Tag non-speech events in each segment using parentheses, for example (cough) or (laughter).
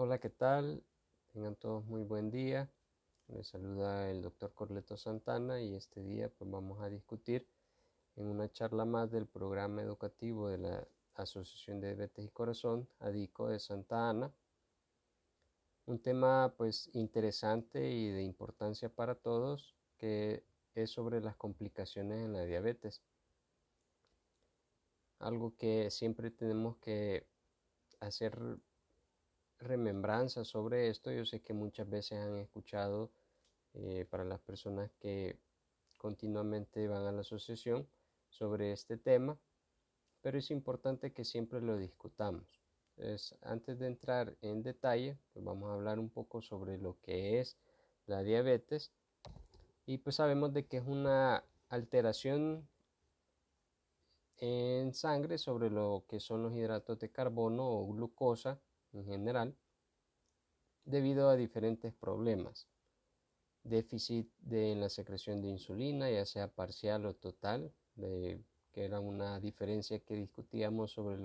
Hola, ¿qué tal? Tengan todos muy buen día. Les saluda el doctor Corleto Santana y este día pues vamos a discutir en una charla más del programa educativo de la Asociación de Diabetes y Corazón, ADICO de Santa Ana. Un tema pues interesante y de importancia para todos que es sobre las complicaciones en la diabetes. Algo que siempre tenemos que hacer remembranza sobre esto. Yo sé que muchas veces han escuchado eh, para las personas que continuamente van a la asociación sobre este tema, pero es importante que siempre lo discutamos. antes de entrar en detalle, pues vamos a hablar un poco sobre lo que es la diabetes y pues sabemos de que es una alteración en sangre sobre lo que son los hidratos de carbono o glucosa en general debido a diferentes problemas. Déficit de la secreción de insulina, ya sea parcial o total, que era una diferencia que discutíamos sobre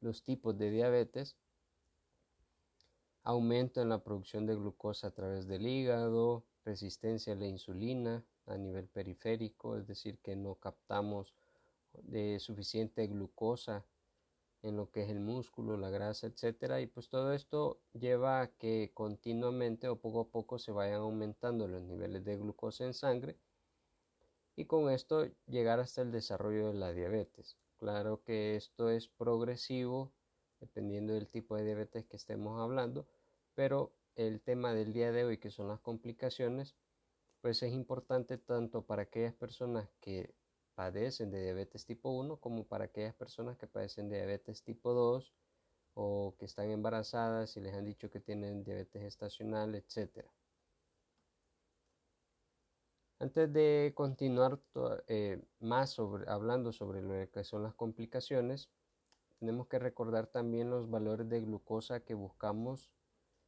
los tipos de diabetes. Aumento en la producción de glucosa a través del hígado, resistencia a la insulina a nivel periférico, es decir, que no captamos de suficiente glucosa en lo que es el músculo, la grasa, etcétera, y pues todo esto lleva a que continuamente o poco a poco se vayan aumentando los niveles de glucosa en sangre y con esto llegar hasta el desarrollo de la diabetes. Claro que esto es progresivo dependiendo del tipo de diabetes que estemos hablando, pero el tema del día de hoy que son las complicaciones, pues es importante tanto para aquellas personas que padecen de diabetes tipo 1 como para aquellas personas que padecen de diabetes tipo 2 o que están embarazadas y les han dicho que tienen diabetes estacional, etc. Antes de continuar eh, más sobre, hablando sobre lo que son las complicaciones, tenemos que recordar también los valores de glucosa que buscamos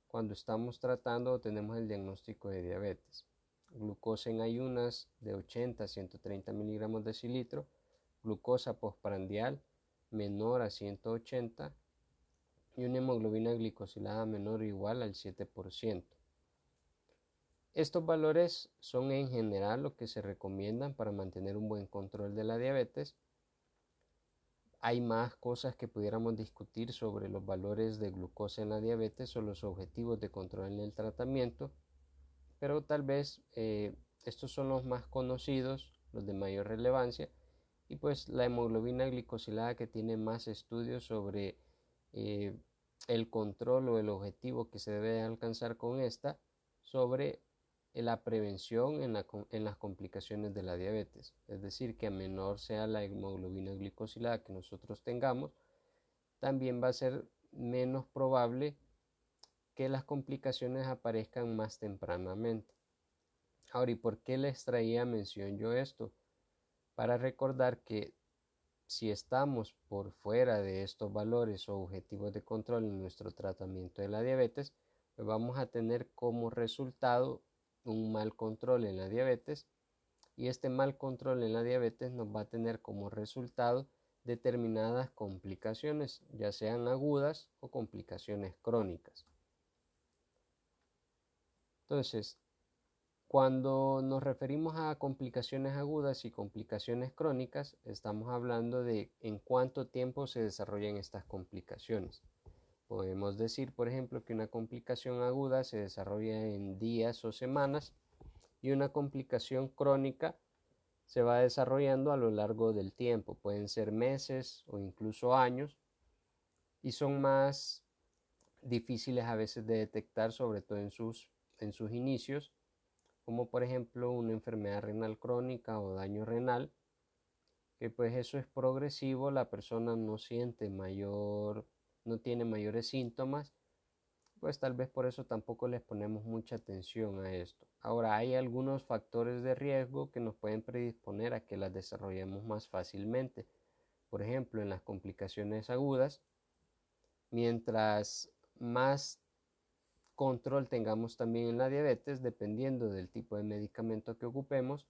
cuando estamos tratando o tenemos el diagnóstico de diabetes glucosa en ayunas de 80 a 130 miligramos de cilitro, glucosa postprandial menor a 180 y una hemoglobina glicosilada menor o igual al 7%. Estos valores son en general lo que se recomiendan para mantener un buen control de la diabetes. Hay más cosas que pudiéramos discutir sobre los valores de glucosa en la diabetes o los objetivos de control en el tratamiento pero tal vez eh, estos son los más conocidos, los de mayor relevancia, y pues la hemoglobina glicosilada que tiene más estudios sobre eh, el control o el objetivo que se debe alcanzar con esta sobre la prevención en, en, las complicaciones de la diabetes. Es decir, que a menor sea la hemoglobina glicosilada que nosotros tengamos, también va a ser menos probable que las complicaciones aparezcan más tempranamente. Ahora, ¿y por qué les traía mención yo esto? Para recordar que si estamos por fuera de estos valores o objetivos de control en nuestro tratamiento de la diabetes, pues vamos a tener como resultado un mal control en la diabetes y este mal control en la diabetes nos va a tener como resultado determinadas complicaciones, ya sean agudas o complicaciones crónicas. Entonces, cuando nos referimos a complicaciones agudas y complicaciones crónicas, estamos hablando de en cuánto tiempo se desarrollan estas complicaciones. Podemos decir, por ejemplo, que una complicación aguda se desarrolla en días o semanas y una complicación crónica se va desarrollando a lo largo del tiempo. Pueden ser meses o incluso años y son más difíciles a veces de detectar, sobre todo en sus en sus inicios, como por ejemplo una enfermedad renal crónica o daño renal, que pues eso es progresivo, la persona no siente mayor, no tiene mayores síntomas, pues tal vez por eso tampoco les ponemos mucha atención a esto. Ahora hay algunos factores de riesgo que nos pueden predisponer a que las desarrollemos más fácilmente. Por ejemplo, en las complicaciones agudas, mientras más control tengamos también en la diabetes, dependiendo del tipo de medicamento que ocupemos,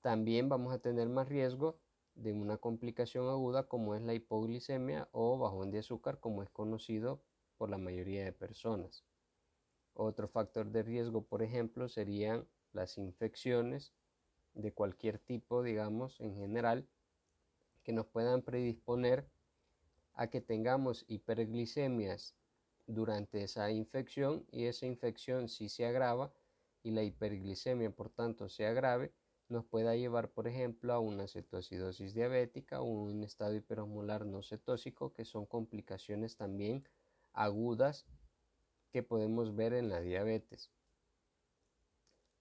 también vamos a tener más riesgo de una complicación aguda como es la hipoglicemia o bajón de azúcar como es conocido por la mayoría de personas. Otro factor de riesgo, por ejemplo, serían las infecciones de cualquier tipo, digamos, en general, que nos puedan predisponer a que tengamos hiperglicemias durante esa infección y esa infección si se agrava y la hiperglicemia por tanto se agrave, nos pueda llevar por ejemplo a una cetoacidosis diabética o un estado hiperosmolar no cetósico que son complicaciones también agudas que podemos ver en la diabetes.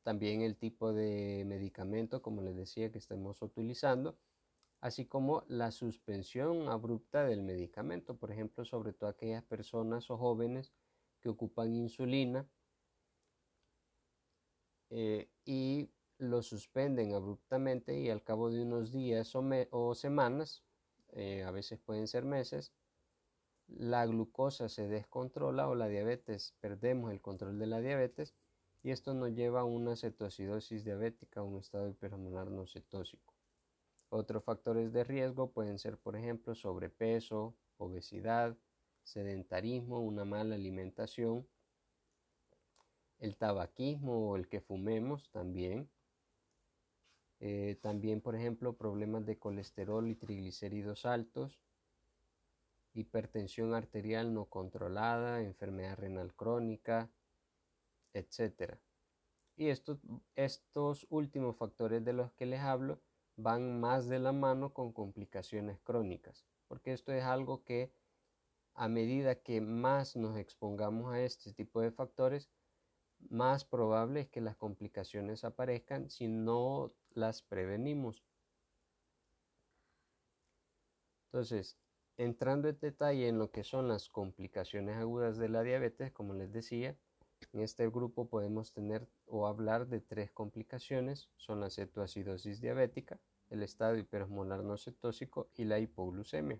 También el tipo de medicamento, como les decía, que estemos utilizando, así como la suspensión abrupta del medicamento, por ejemplo, sobre todo aquellas personas o jóvenes que ocupan insulina eh, y lo suspenden abruptamente y al cabo de unos días o, semanas, eh, a veces pueden ser meses, la glucosa se descontrola o la diabetes, perdemos el control de la diabetes y esto nos lleva a una cetoacidosis diabética, un estado hiperhormonal no cetósico. Otros factores de riesgo pueden ser, por ejemplo, sobrepeso, obesidad, sedentarismo, una mala alimentación, el tabaquismo o el que fumemos también. Eh, también, por ejemplo, problemas de colesterol y triglicéridos altos, hipertensión arterial no controlada, enfermedad renal crónica, etc. Y estos, estos últimos factores de los que les hablo van más de la mano con complicaciones crónicas, porque esto es algo que a medida que más nos expongamos a este tipo de factores, más probable es que las complicaciones aparezcan si no las prevenimos. Entonces, entrando en detalle en lo que son las complicaciones agudas de la diabetes, como les decía, en este grupo podemos tener o hablar de tres complicaciones, son la cetoacidosis diabética, el estado hiperosmolar no cetósico y la hipoglucemia.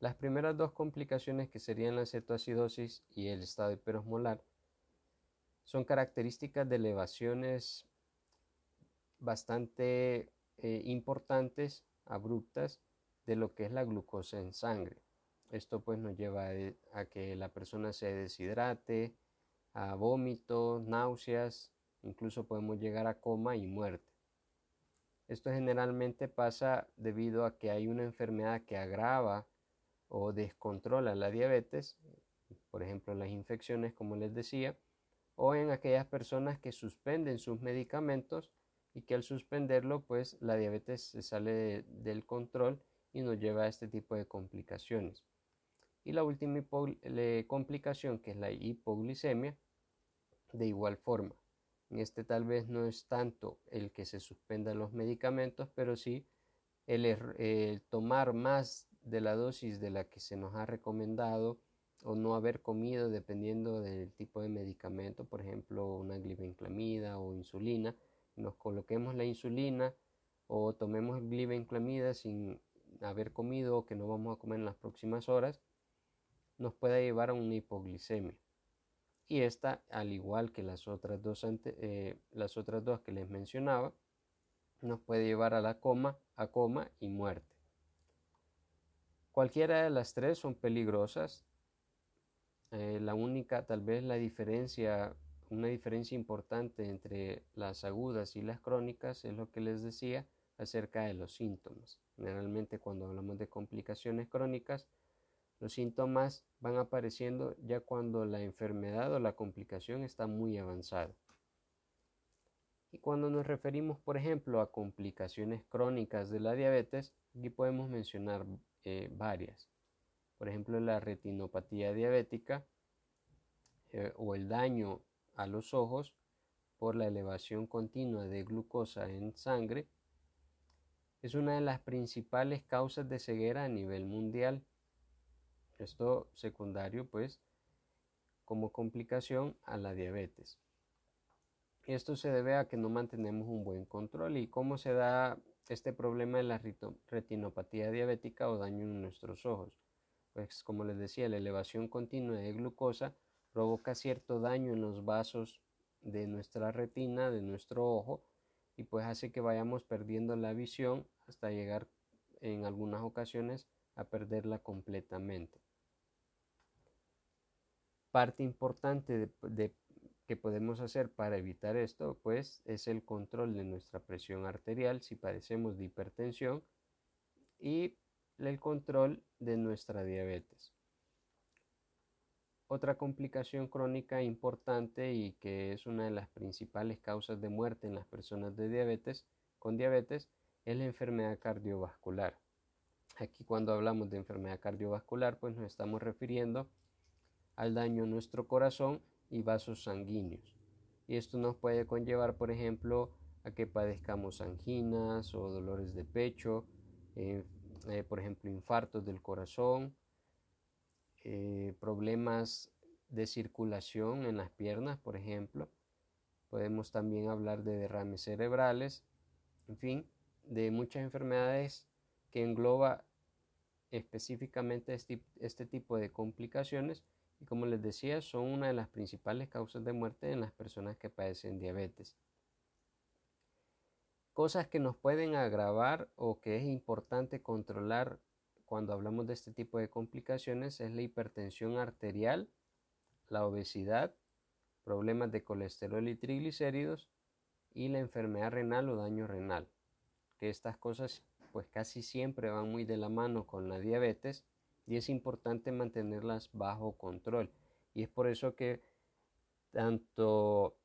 Las primeras dos complicaciones que serían la cetoacidosis y el estado hiperosmolar son características de elevaciones bastante eh, importantes, abruptas, de lo que es la glucosa en sangre. Esto pues nos lleva a que la persona se deshidrate, a vómitos, náuseas, incluso podemos llegar a coma y muerte. Esto generalmente pasa debido a que hay una enfermedad que agrava o descontrola la diabetes, por ejemplo las infecciones como les decía, o en aquellas personas que suspenden sus medicamentos y que al suspenderlo pues la diabetes se sale del control y nos lleva a este tipo de complicaciones. Y la última complicación, que es la hipoglicemia, de igual forma. En este tal vez no es tanto el que se suspendan los medicamentos, pero sí el, el tomar más de la dosis de la que se nos ha recomendado o no haber comido dependiendo del tipo de medicamento, por ejemplo una glibenclamida o insulina, nos coloquemos la insulina o tomemos glibenclamida sin haber comido o que no vamos a comer en las próximas horas, nos puede llevar a una hipoglicemia. Y esta, al igual que las otras dos, eh, las otras dos que les mencionaba, nos puede llevar a la coma, a coma y muerte. Cualquiera de las tres son peligrosas. Eh, la única, tal vez la diferencia, una diferencia importante entre las agudas y las crónicas es lo que les decía acerca de los síntomas. Generalmente cuando hablamos de complicaciones crónicas, los síntomas van apareciendo ya cuando la enfermedad o la complicación está muy avanzada. Y cuando nos referimos, por ejemplo, a complicaciones crónicas de la diabetes, aquí podemos mencionar eh, varias. Por ejemplo, la retinopatía diabética eh, o el daño a los ojos por la elevación continua de glucosa en sangre es una de las principales causas de ceguera a nivel mundial. Esto secundario, pues, como complicación a la diabetes. Esto se debe a que no mantenemos un buen control. ¿Y cómo se da este problema de la retinopatía diabética o daño en nuestros ojos? Pues como les decía, la elevación continua de glucosa provoca cierto daño en los vasos de nuestra retina, de nuestro ojo, y pues hace que vayamos perdiendo la visión hasta llegar en algunas ocasiones a perderla completamente. Parte importante de, que podemos hacer para evitar esto, pues es el control de nuestra presión arterial si padecemos de hipertensión y el control de nuestra diabetes. Otra complicación crónica importante y que es una de las principales causas de muerte en las personas de diabetes, con diabetes es la enfermedad cardiovascular. Aquí cuando hablamos de enfermedad cardiovascular, pues nos estamos refiriendo al daño a nuestro corazón y vasos sanguíneos. Y esto nos puede conllevar, por ejemplo, a que padezcamos anginas o dolores de pecho, eh, eh, por ejemplo, infartos del corazón, eh, problemas de circulación en las piernas, por ejemplo. Podemos también hablar de derrames cerebrales, en fin, de muchas enfermedades que engloba específicamente este, este tipo de complicaciones y como les decía son una de las principales causas de muerte en las personas que padecen diabetes. Cosas que nos pueden agravar o que es importante controlar cuando hablamos de este tipo de complicaciones es la hipertensión arterial, la obesidad, problemas de colesterol y triglicéridos y la enfermedad renal o daño renal. Que estas cosas pues casi siempre van muy de la mano con la diabetes y es importante mantenerlas bajo control. Y es por eso que tanto,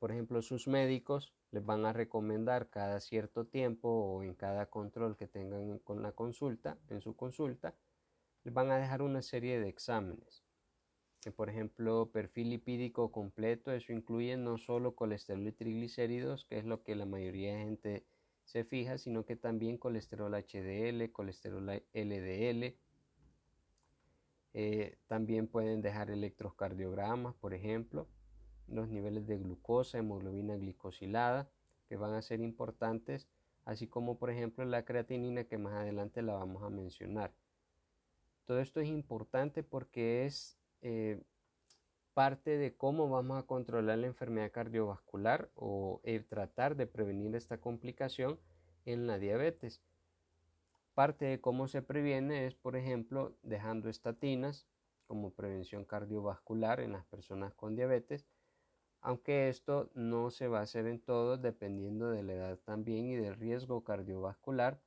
por ejemplo, sus médicos les van a recomendar cada cierto tiempo o en cada control que tengan con la consulta, en su consulta, les van a dejar una serie de exámenes. Por ejemplo, perfil lipídico completo, eso incluye no solo colesterol y triglicéridos, que es lo que la mayoría de gente se fija, sino que también colesterol HDL, colesterol LDL. Eh, también pueden dejar electrocardiogramas, por ejemplo los niveles de glucosa, hemoglobina glicosilada, que van a ser importantes, así como por ejemplo la creatinina que más adelante la vamos a mencionar. Todo esto es importante porque es eh, parte de cómo vamos a controlar la enfermedad cardiovascular o tratar de prevenir esta complicación en la diabetes. Parte de cómo se previene es, por ejemplo, dejando estatinas como prevención cardiovascular en las personas con diabetes aunque esto no se va a hacer en todos dependiendo de la edad también y del riesgo cardiovascular,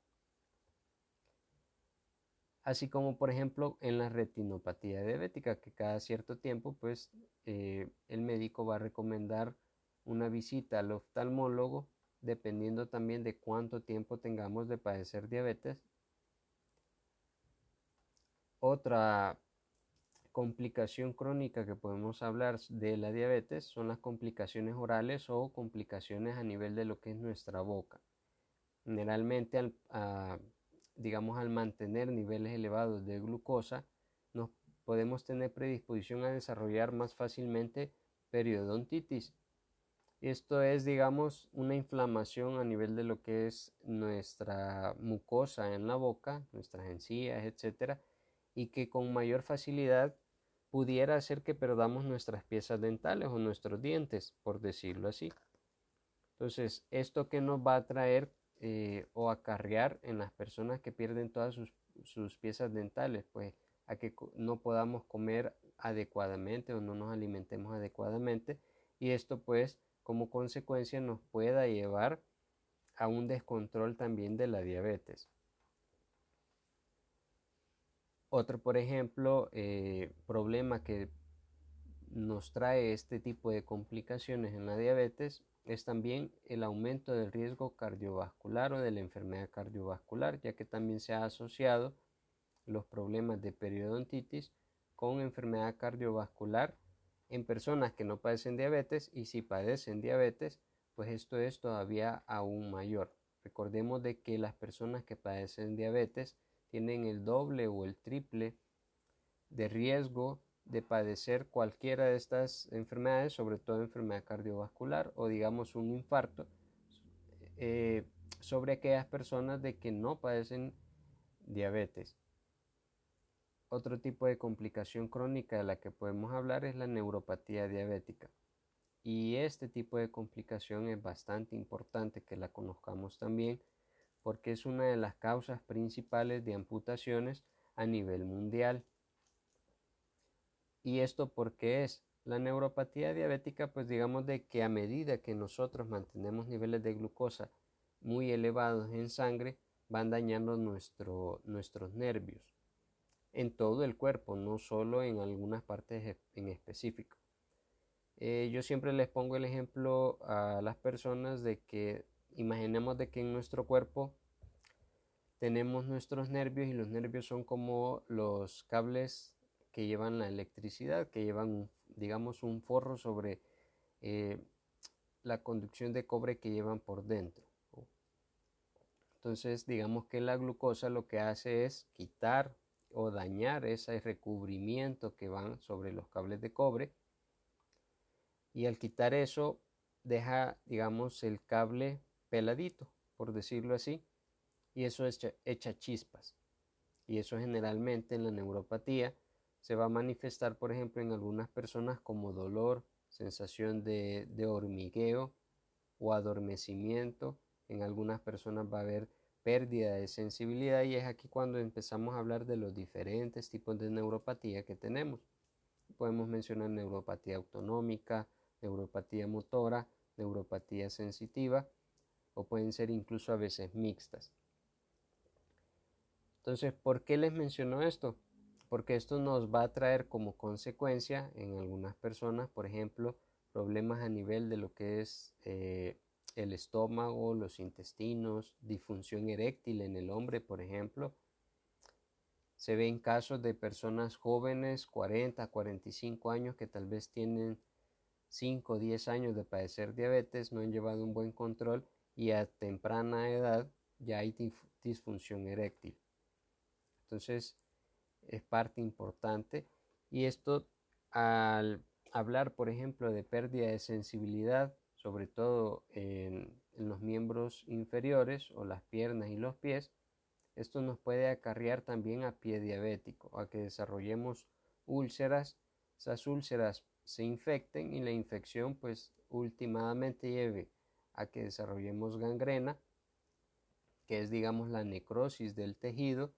así como por ejemplo en la retinopatía diabética, que cada cierto tiempo pues eh, el médico va a recomendar una visita al oftalmólogo dependiendo también de cuánto tiempo tengamos de padecer diabetes. Otra complicación crónica que podemos hablar de la diabetes son las complicaciones orales o complicaciones a nivel de lo que es nuestra boca. Generalmente, al, digamos, al mantener niveles elevados de glucosa, nos podemos tener predisposición a desarrollar más fácilmente periodontitis. Esto es, digamos, una inflamación a nivel de lo que es nuestra mucosa en la boca, nuestras encías, etcétera, y que con mayor facilidad pudiera hacer que perdamos nuestras piezas dentales o nuestros dientes, por decirlo así. Entonces, esto que nos va a traer eh, o acarrear en las personas que pierden todas sus, sus piezas dentales, pues a que no podamos comer adecuadamente o no nos alimentemos adecuadamente y esto pues como consecuencia nos pueda llevar a un descontrol también de la diabetes. Otro, por ejemplo, eh, problema que nos trae este tipo de complicaciones en la diabetes es también el aumento del riesgo cardiovascular o de la enfermedad cardiovascular, ya que también se ha asociado los problemas de periodontitis con enfermedad cardiovascular en personas que no padecen diabetes y si padecen diabetes, pues esto es todavía aún mayor. Recordemos de que las personas que padecen diabetes tienen el doble o el triple de riesgo de padecer cualquiera de estas enfermedades, sobre todo enfermedad cardiovascular o digamos un infarto, eh, sobre aquellas personas de que no padecen diabetes. Otro tipo de complicación crónica de la que podemos hablar es la neuropatía diabética. Y este tipo de complicación es bastante importante que la conozcamos también porque es una de las causas principales de amputaciones a nivel mundial. ¿Y esto por qué es? La neuropatía diabética, pues digamos de que a medida que nosotros mantenemos niveles de glucosa muy elevados en sangre, van dañando nuestro, nuestros nervios en todo el cuerpo, no solo en algunas partes en específico. Eh, yo siempre les pongo el ejemplo a las personas de que imaginemos de que en nuestro cuerpo tenemos nuestros nervios y los nervios son como los cables que llevan la electricidad, que llevan, digamos, un forro sobre eh, la conducción de cobre que llevan por dentro. Entonces, digamos que la glucosa lo que hace es quitar o dañar ese recubrimiento que van sobre los cables de cobre. Y al quitar eso, deja, digamos, el cable peladito, por decirlo así, y eso echa, chispas. Y eso generalmente en la neuropatía se va a manifestar, por ejemplo, en algunas personas como dolor, sensación de, de hormigueo o adormecimiento en algunas personas va a haber pérdida de sensibilidad y es aquí cuando empezamos a hablar de los diferentes tipos de neuropatía que tenemos. Podemos mencionar neuropatía autonómica, neuropatía motora, neuropatía sensitiva o pueden ser incluso a veces mixtas. Entonces, ¿por qué les menciono esto? Porque esto nos va a traer como consecuencia en algunas personas, por ejemplo, problemas a nivel de lo que es eh, el estómago, los intestinos, disfunción eréctil en el hombre, por ejemplo. Se ve en casos de personas jóvenes, 40, 45 años, que tal vez tienen 5 o 10 años de padecer diabetes, no han llevado un buen control y a temprana edad ya hay disfunción eréctil. Entonces, es parte importante. Y esto, al hablar, por ejemplo, de pérdida de sensibilidad, sobre todo en, los miembros inferiores o las piernas y los pies, esto nos puede acarrear también a pie diabético, a que desarrollemos úlceras, esas úlceras se infecten y la infección pues últimamente lleve a que desarrollemos gangrena, que es digamos la necrosis del tejido,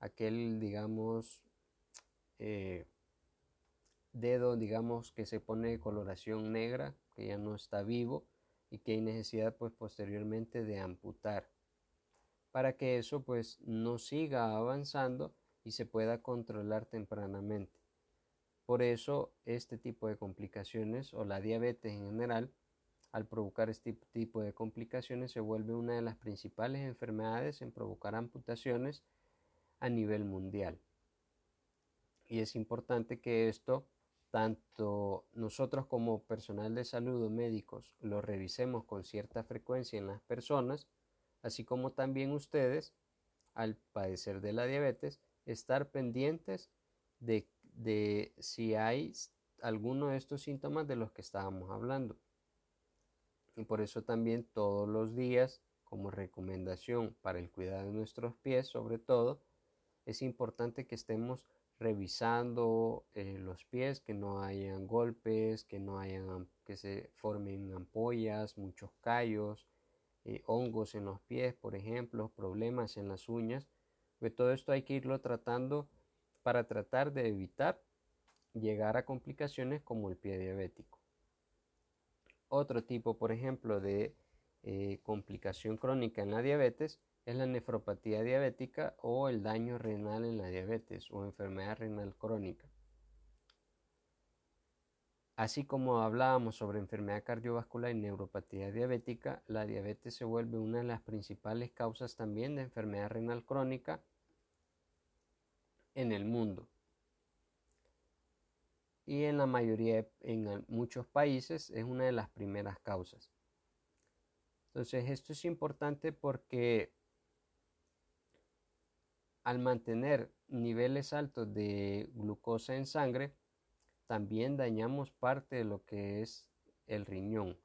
aquel digamos eh, dedo digamos que se pone de coloración negra que ya no está vivo y que hay necesidad pues posteriormente de amputar para que eso pues no siga avanzando y se pueda controlar tempranamente. Por eso este tipo de complicaciones o la diabetes en general al provocar este tipo de complicaciones se vuelve una de las principales enfermedades en provocar amputaciones a nivel mundial. Y es importante que esto tanto nosotros como personal de salud o médicos lo revisemos con cierta frecuencia en las personas, así como también ustedes, al padecer de la diabetes, estar pendientes de, de si hay alguno de estos síntomas de los que estábamos hablando. Y por eso también todos los días, como recomendación para el cuidado de nuestros pies, sobre todo, es importante que estemos revisando eh, los pies, que no hayan golpes, que no hayan, que se formen ampollas, muchos callos, eh, hongos en los pies, por ejemplo, problemas en las uñas. De todo esto hay que irlo tratando para tratar de evitar llegar a complicaciones como el pie diabético. Otro tipo, por ejemplo, de eh, complicación crónica en la diabetes es la nefropatía diabética o el daño renal en la diabetes o enfermedad renal crónica. Así como hablábamos sobre enfermedad cardiovascular y neuropatía diabética, la diabetes se vuelve una de las principales causas también de enfermedad renal crónica en el mundo. Y en la mayoría, en muchos países, es una de las primeras causas. Entonces, esto es importante porque al mantener niveles altos de glucosa en sangre, también dañamos parte de lo que es el riñón.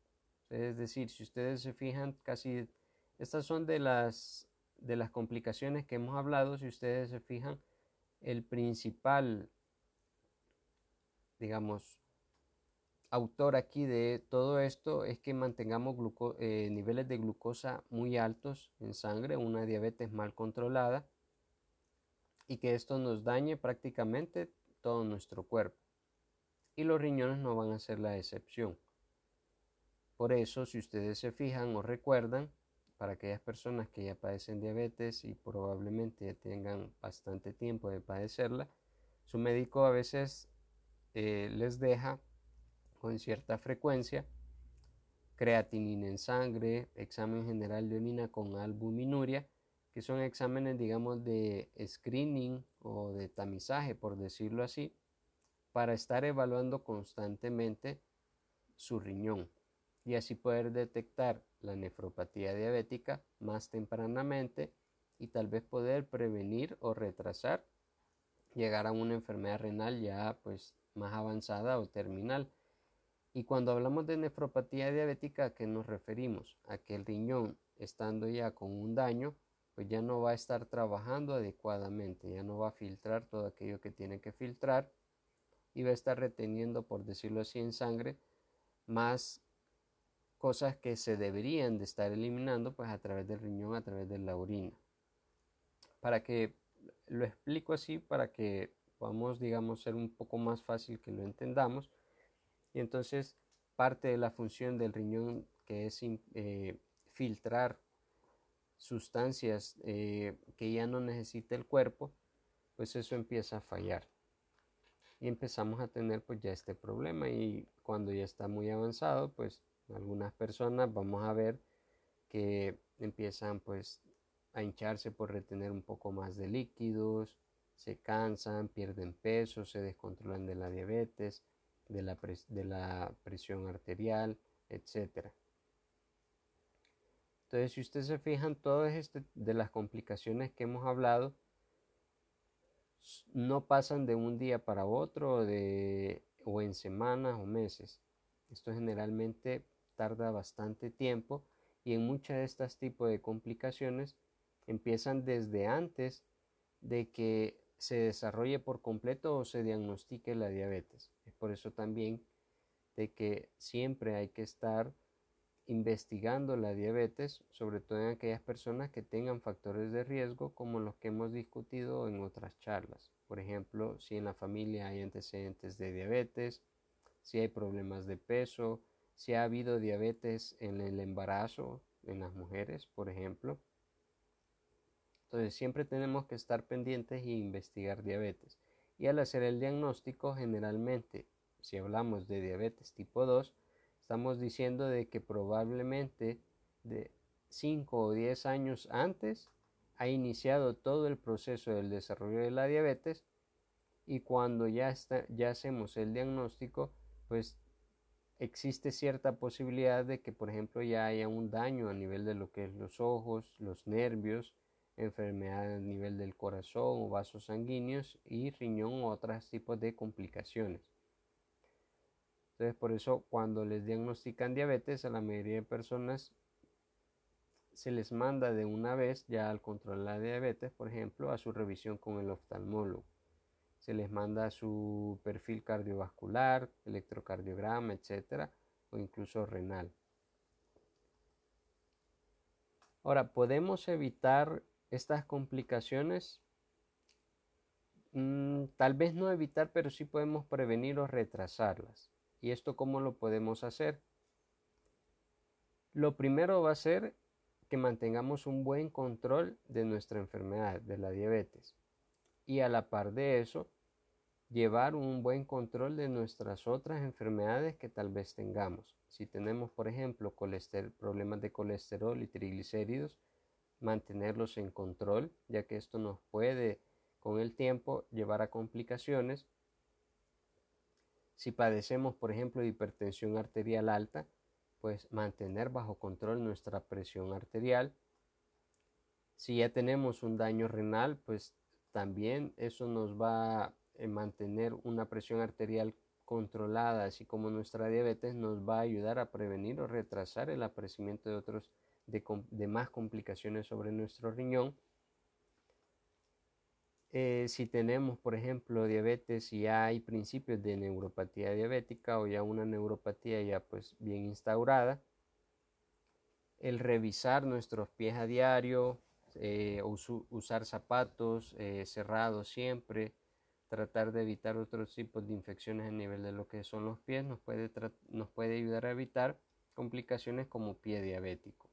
Es decir, si ustedes se fijan, casi estas son de las, de las complicaciones que hemos hablado, si ustedes se fijan, el principal, digamos, autor aquí de todo esto es que mantengamos eh, niveles de glucosa muy altos en sangre, una diabetes mal controlada y que esto nos dañe prácticamente todo nuestro cuerpo. y los riñones no van a ser la excepción. Por eso, si ustedes se fijan o recuerdan, para aquellas personas que ya padecen diabetes y probablemente ya tengan bastante tiempo de padecerla, su médico a veces eh, les deja con cierta frecuencia creatinina en sangre, examen general de orina con albuminuria, que son exámenes, digamos, de screening o de tamizaje, por decirlo así, para estar evaluando constantemente su riñón y así poder detectar la nefropatía diabética más tempranamente y tal vez poder prevenir o retrasar llegar a una enfermedad renal ya pues más avanzada o terminal. Y cuando hablamos de nefropatía diabética, ¿a qué nos referimos? A que el riñón, estando ya con un daño, pues ya no va a estar trabajando adecuadamente, ya no va a filtrar todo aquello que tiene que filtrar y va a estar reteniendo, por decirlo así, en sangre más cosas que se deberían de estar eliminando pues a través del riñón, a través de la orina. Para que lo explico así, para que podamos, digamos, ser un poco más fácil que lo entendamos. Y entonces parte de la función del riñón que es eh, filtrar sustancias eh, que ya no necesita el cuerpo, pues eso empieza a fallar. Y empezamos a tener pues ya este problema y cuando ya está muy avanzado, pues algunas personas vamos a ver que empiezan pues a hincharse por retener un poco más de líquidos, se cansan, pierden peso, se descontrolan de la diabetes, de la, presión arterial, etc. Entonces, si ustedes se fijan, todas este, de las complicaciones que hemos hablado no pasan de un día para otro de, o en semanas o meses. Esto generalmente tarda bastante tiempo y en muchas de estas tipos de complicaciones empiezan desde antes de que se desarrolle por completo o se diagnostique la diabetes. Es por eso también de que siempre hay que estar investigando la diabetes, sobre todo en aquellas personas que tengan factores de riesgo como los que hemos discutido en otras charlas. Por ejemplo, si en la familia hay antecedentes de diabetes, si hay problemas de peso, si ha habido diabetes en el embarazo en las mujeres, por ejemplo. Entonces siempre tenemos que estar pendientes e investigar diabetes. Y al hacer el diagnóstico, generalmente, si hablamos de diabetes tipo 2, estamos diciendo de que probablemente de 5 o 10 años antes ha iniciado todo el proceso del desarrollo de la diabetes y cuando ya, está, ya hacemos el diagnóstico, pues existe cierta posibilidad de que, por ejemplo, ya haya un daño a nivel de lo que es los ojos, los nervios, enfermedad a nivel del corazón o vasos sanguíneos y riñón u otros tipos de complicaciones. Entonces, por eso cuando les diagnostican diabetes, a la mayoría de personas se les manda de una vez ya al controlar la diabetes, por ejemplo, a su revisión con el oftalmólogo se les manda su perfil cardiovascular, electrocardiograma, etcétera, o incluso renal. Ahora, ¿podemos evitar estas complicaciones? Mm, tal vez no evitar, pero sí podemos prevenir o retrasarlas. ¿Y esto cómo lo podemos hacer? Lo primero va a ser que mantengamos un buen control de nuestra enfermedad, de la diabetes y a la par de eso, llevar un buen control de nuestras otras enfermedades que tal vez tengamos. Si tenemos, por ejemplo, problemas de colesterol y triglicéridos, mantenerlos en control, ya que esto nos puede con el tiempo llevar a complicaciones. Si padecemos, por ejemplo, hipertensión arterial alta, pues mantener bajo control nuestra presión arterial. Si ya tenemos un daño renal, pues también eso nos va a mantener una presión arterial controlada, así como nuestra diabetes, nos va a ayudar a prevenir o retrasar el aparecimiento de otros de, más complicaciones sobre nuestro riñón. Eh, si tenemos, por ejemplo, diabetes y hay principios de neuropatía diabética o ya una neuropatía ya pues bien instaurada, el revisar nuestros pies a diario, eh, usar zapatos eh, cerrados siempre, tratar de evitar otros tipos de infecciones a nivel de lo que son los pies nos puede, nos puede ayudar a evitar complicaciones como pie diabético.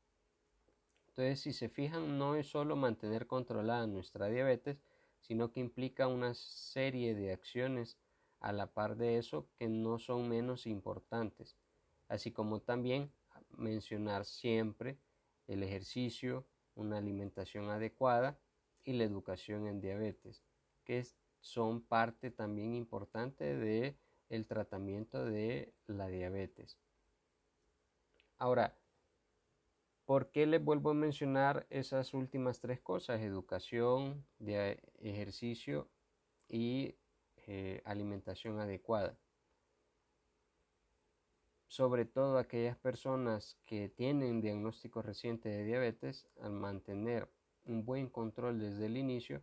Entonces, si se fijan, no es solo mantener controlada nuestra diabetes, sino que implica una serie de acciones a la par de eso que no son menos importantes, así como también mencionar siempre el ejercicio, una alimentación adecuada y la educación en diabetes, que son parte también importante de el tratamiento de la diabetes. Ahora, ¿por qué les vuelvo a mencionar esas últimas tres cosas? Educación, ejercicio y eh, alimentación adecuada. Sobre todo aquellas personas que tienen diagnóstico reciente de diabetes, al mantener un buen control desde el inicio,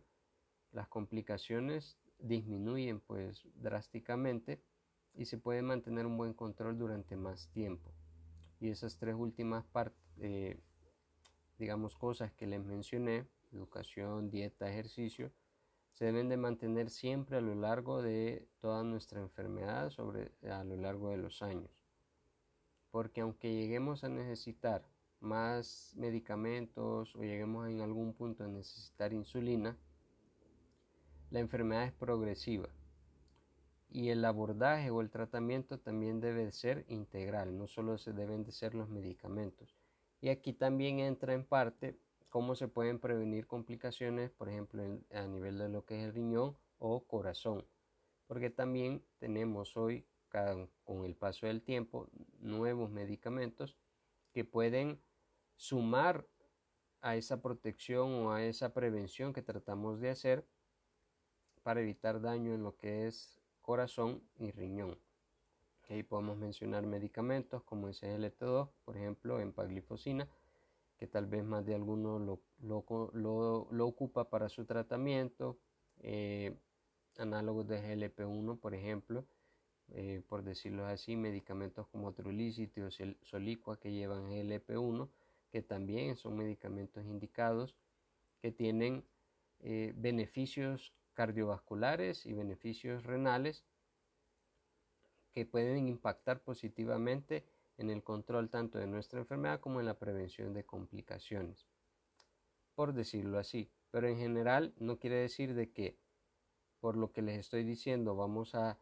las complicaciones disminuyen pues drásticamente y se puede mantener un buen control durante más tiempo. Y esas tres últimas partes, eh, digamos, cosas que les mencioné, educación, dieta, ejercicio, se deben de mantener siempre a lo largo de toda nuestra enfermedad, sobre, a lo largo de los años. Porque aunque lleguemos a necesitar más medicamentos o lleguemos en algún punto a necesitar insulina, la enfermedad es progresiva y el abordaje o el tratamiento también debe ser integral, no solo se deben de ser los medicamentos. Y aquí también entra en parte cómo se pueden prevenir complicaciones, por ejemplo, a nivel de lo que es el riñón o corazón, porque también tenemos hoy, con el paso del tiempo, nuevos medicamentos que pueden sumar a esa protección o a esa prevención que tratamos de hacer para evitar daño en lo que es corazón y riñón. Ahí podemos mencionar medicamentos como el SGLT2, por ejemplo, empaglifosina, que tal vez más de alguno lo, lo, ocupa para su tratamiento. Eh, análogos de GLP1, por ejemplo, eh, por decirlo así, medicamentos como Trulicity o Solicua que llevan GLP1 que también son medicamentos indicados, que tienen eh, beneficios cardiovasculares y beneficios renales que pueden impactar positivamente en el control tanto de nuestra enfermedad como en la prevención de complicaciones, por decirlo así. Pero en general no quiere decir de que por lo que les estoy diciendo vamos a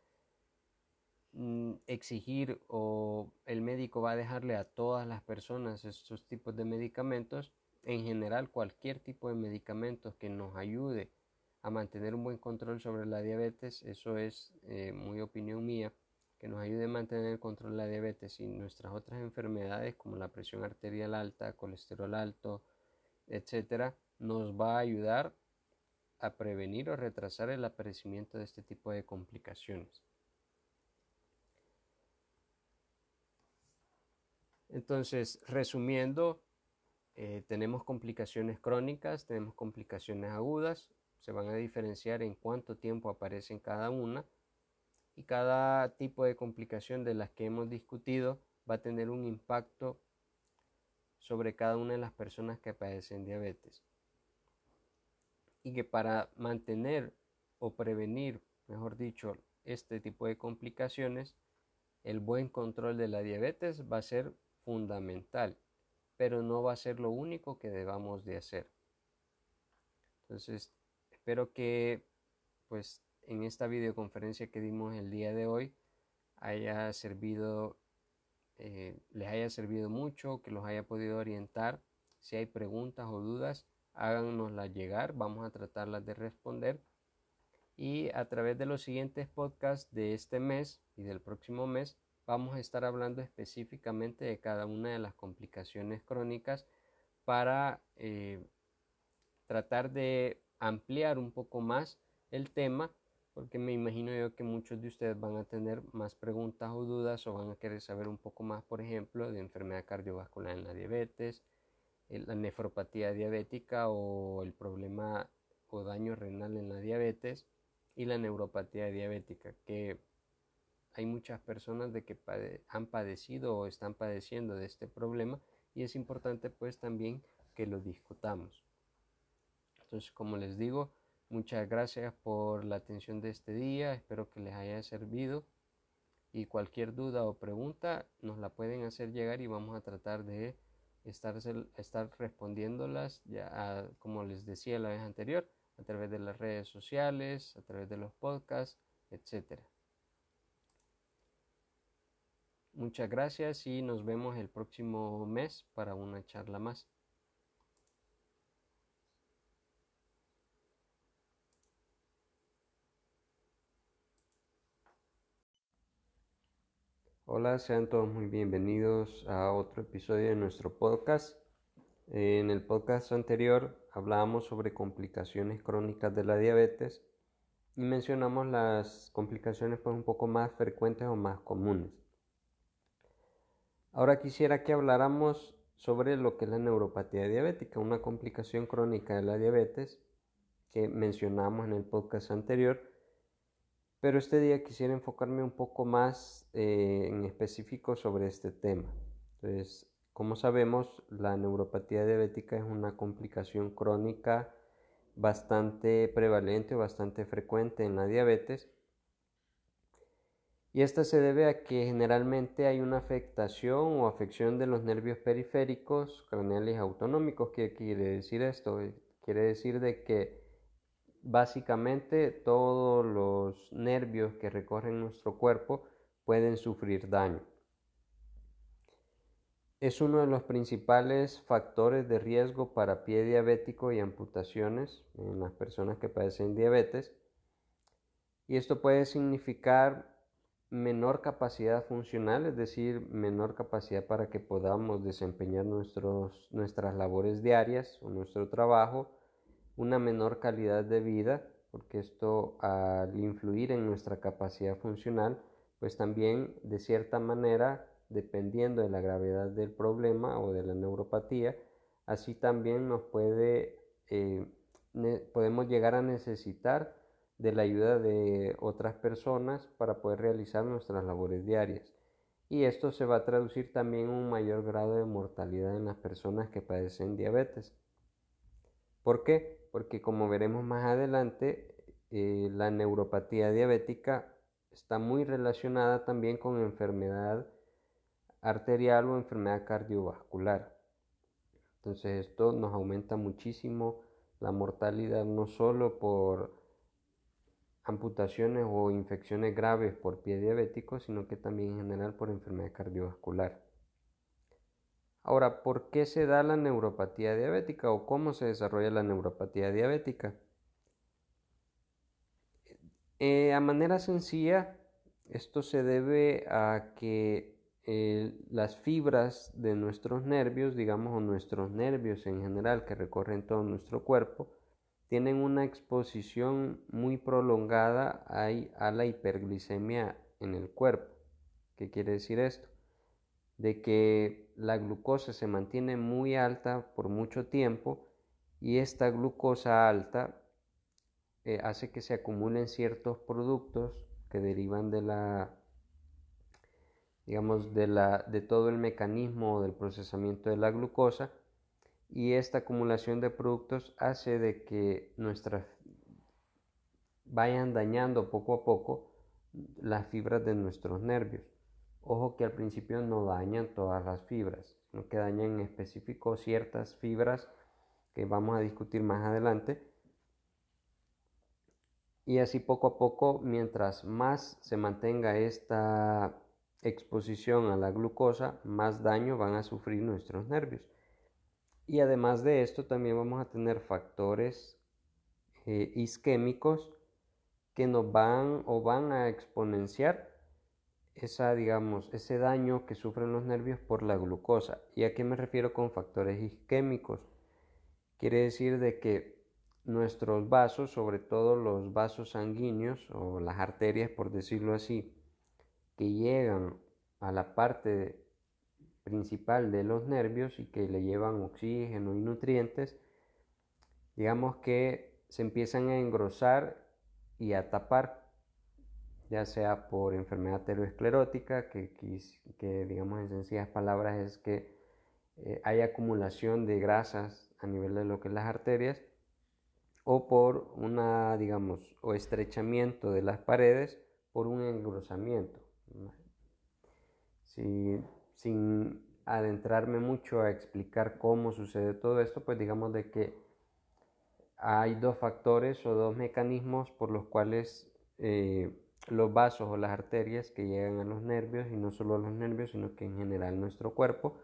Mm, exigir o el médico va a dejarle a todas las personas estos tipos de medicamentos, en general cualquier tipo de medicamentos que nos ayude a mantener un buen control sobre la diabetes, eso es eh, muy opinión mía, que nos ayude a mantener el control de la diabetes y nuestras otras enfermedades como la presión arterial alta, colesterol alto, etcétera, nos va a ayudar a prevenir o retrasar el aparecimiento de este tipo de complicaciones. Entonces, resumiendo, eh, tenemos complicaciones crónicas, tenemos complicaciones agudas, se van a diferenciar en cuánto tiempo aparecen cada una y cada tipo de complicación de las que hemos discutido va a tener un impacto sobre cada una de las personas que padecen diabetes. Y que para mantener o prevenir, mejor dicho, este tipo de complicaciones, el buen control de la diabetes va a ser fundamental, pero no va a ser lo único que debamos de hacer. Entonces, espero que pues en esta videoconferencia que dimos el día de hoy haya servido, eh, les haya servido mucho, que los haya podido orientar. Si hay preguntas o dudas, háganoslas llegar, vamos a tratarlas de responder. Y a través de los siguientes podcasts de este mes y del próximo mes, vamos a estar hablando específicamente de cada una de las complicaciones crónicas para eh, tratar de ampliar un poco más el tema porque me imagino yo que muchos de ustedes van a tener más preguntas o dudas o van a querer saber un poco más, por ejemplo, de enfermedad cardiovascular en la diabetes, la nefropatía diabética o el problema o daño renal en la diabetes y la neuropatía diabética, que hay muchas personas de que han padecido o están padeciendo de este problema y es importante pues también que lo discutamos. Entonces, como les digo, Muchas gracias por la atención de este día, espero que les haya servido y cualquier duda o pregunta nos la pueden hacer llegar y vamos a tratar de estar, estar respondiéndolas ya como les decía la vez anterior a través de las redes sociales, a través de los podcasts, etcétera. Muchas gracias y nos vemos el próximo mes para una charla más. Hola, sean todos muy bienvenidos a otro episodio de nuestro podcast. En el podcast anterior hablábamos sobre complicaciones crónicas de la diabetes y mencionamos las complicaciones pues un poco más frecuentes o más comunes. Ahora quisiera que habláramos sobre lo que es la neuropatía diabética, una complicación crónica de la diabetes que mencionamos en el podcast anterior, pero este día quisiera enfocarme un poco más eh, en específico sobre este tema. Entonces, como sabemos, la neuropatía diabética es una complicación crónica bastante prevalente o bastante frecuente en la diabetes y esta se debe a que generalmente hay una afectación o afección de los nervios periféricos craneales autonómicos. ¿Qué quiere decir esto? Quiere decir de que básicamente todos los nervios que recorren nuestro cuerpo pueden sufrir daño. Es uno de los principales factores de riesgo para pie diabético y amputaciones en las personas que padecen diabetes. Y esto puede significar menor capacidad funcional, es decir, menor capacidad para que podamos desempeñar nuestros, nuestras labores diarias o nuestro trabajo, una menor calidad de vida, porque esto al influir en nuestra capacidad funcional, pues también de cierta manera, dependiendo de la gravedad del problema o de la neuropatía, así también nos puede, eh, podemos llegar a necesitar de la ayuda de otras personas para poder realizar nuestras labores diarias. Y esto se va a traducir también en un mayor grado de mortalidad en las personas que padecen diabetes. ¿Por qué? Porque como veremos más adelante, eh, la neuropatía diabética está muy relacionada también con enfermedad arterial o enfermedad cardiovascular. Entonces esto nos aumenta muchísimo la mortalidad no solo por amputaciones o infecciones graves por pie diabético, sino que también en general por enfermedad cardiovascular. Ahora, ¿por qué se da la neuropatía diabética o cómo se desarrolla la neuropatía diabética? Eh, a manera sencilla, esto se debe a que eh, las fibras de nuestros nervios, digamos, o nuestros nervios en general que recorren todo nuestro cuerpo, tienen una exposición muy prolongada a la hiperglicemia en el cuerpo. ¿Qué quiere decir esto? De que la glucosa se mantiene muy alta por mucho tiempo y esta glucosa alta eh, hace que se acumulen ciertos productos que derivan de la digamos de la de todo el mecanismo del procesamiento de la glucosa y esta acumulación de productos hace de que nuestras vayan dañando poco a poco las fibras de nuestros nervios. Ojo que al principio no dañan todas las fibras, sino que dañan en específico ciertas fibras que vamos a discutir más adelante. Y así poco a poco, mientras más se mantenga esta exposición a la glucosa, más daño van a sufrir nuestros nervios. Y además de esto también vamos a tener factores eh, isquémicos que nos van o van a exponenciar esa, digamos, ese daño que sufren los nervios por la glucosa. ¿Y a qué me refiero con factores isquémicos? Quiere decir de que nuestros vasos, sobre todo los vasos sanguíneos o las arterias, por decirlo así, que llegan a la parte principal de los nervios y que le llevan oxígeno y nutrientes, digamos que se empiezan a engrosar y a tapar, ya sea por enfermedad aterosclerótica, que, que digamos en sencillas palabras es que eh, hay acumulación de grasas a nivel de lo que es las arterias, o por una, digamos, o estrechamiento de las paredes por un engrosamiento. sin adentrarme mucho a explicar cómo sucede todo esto, pues digamos de que hay dos factores o dos mecanismos por los cuales eh, los vasos o las arterias que llegan a los nervios, y no solo a los nervios, sino que en general nuestro cuerpo,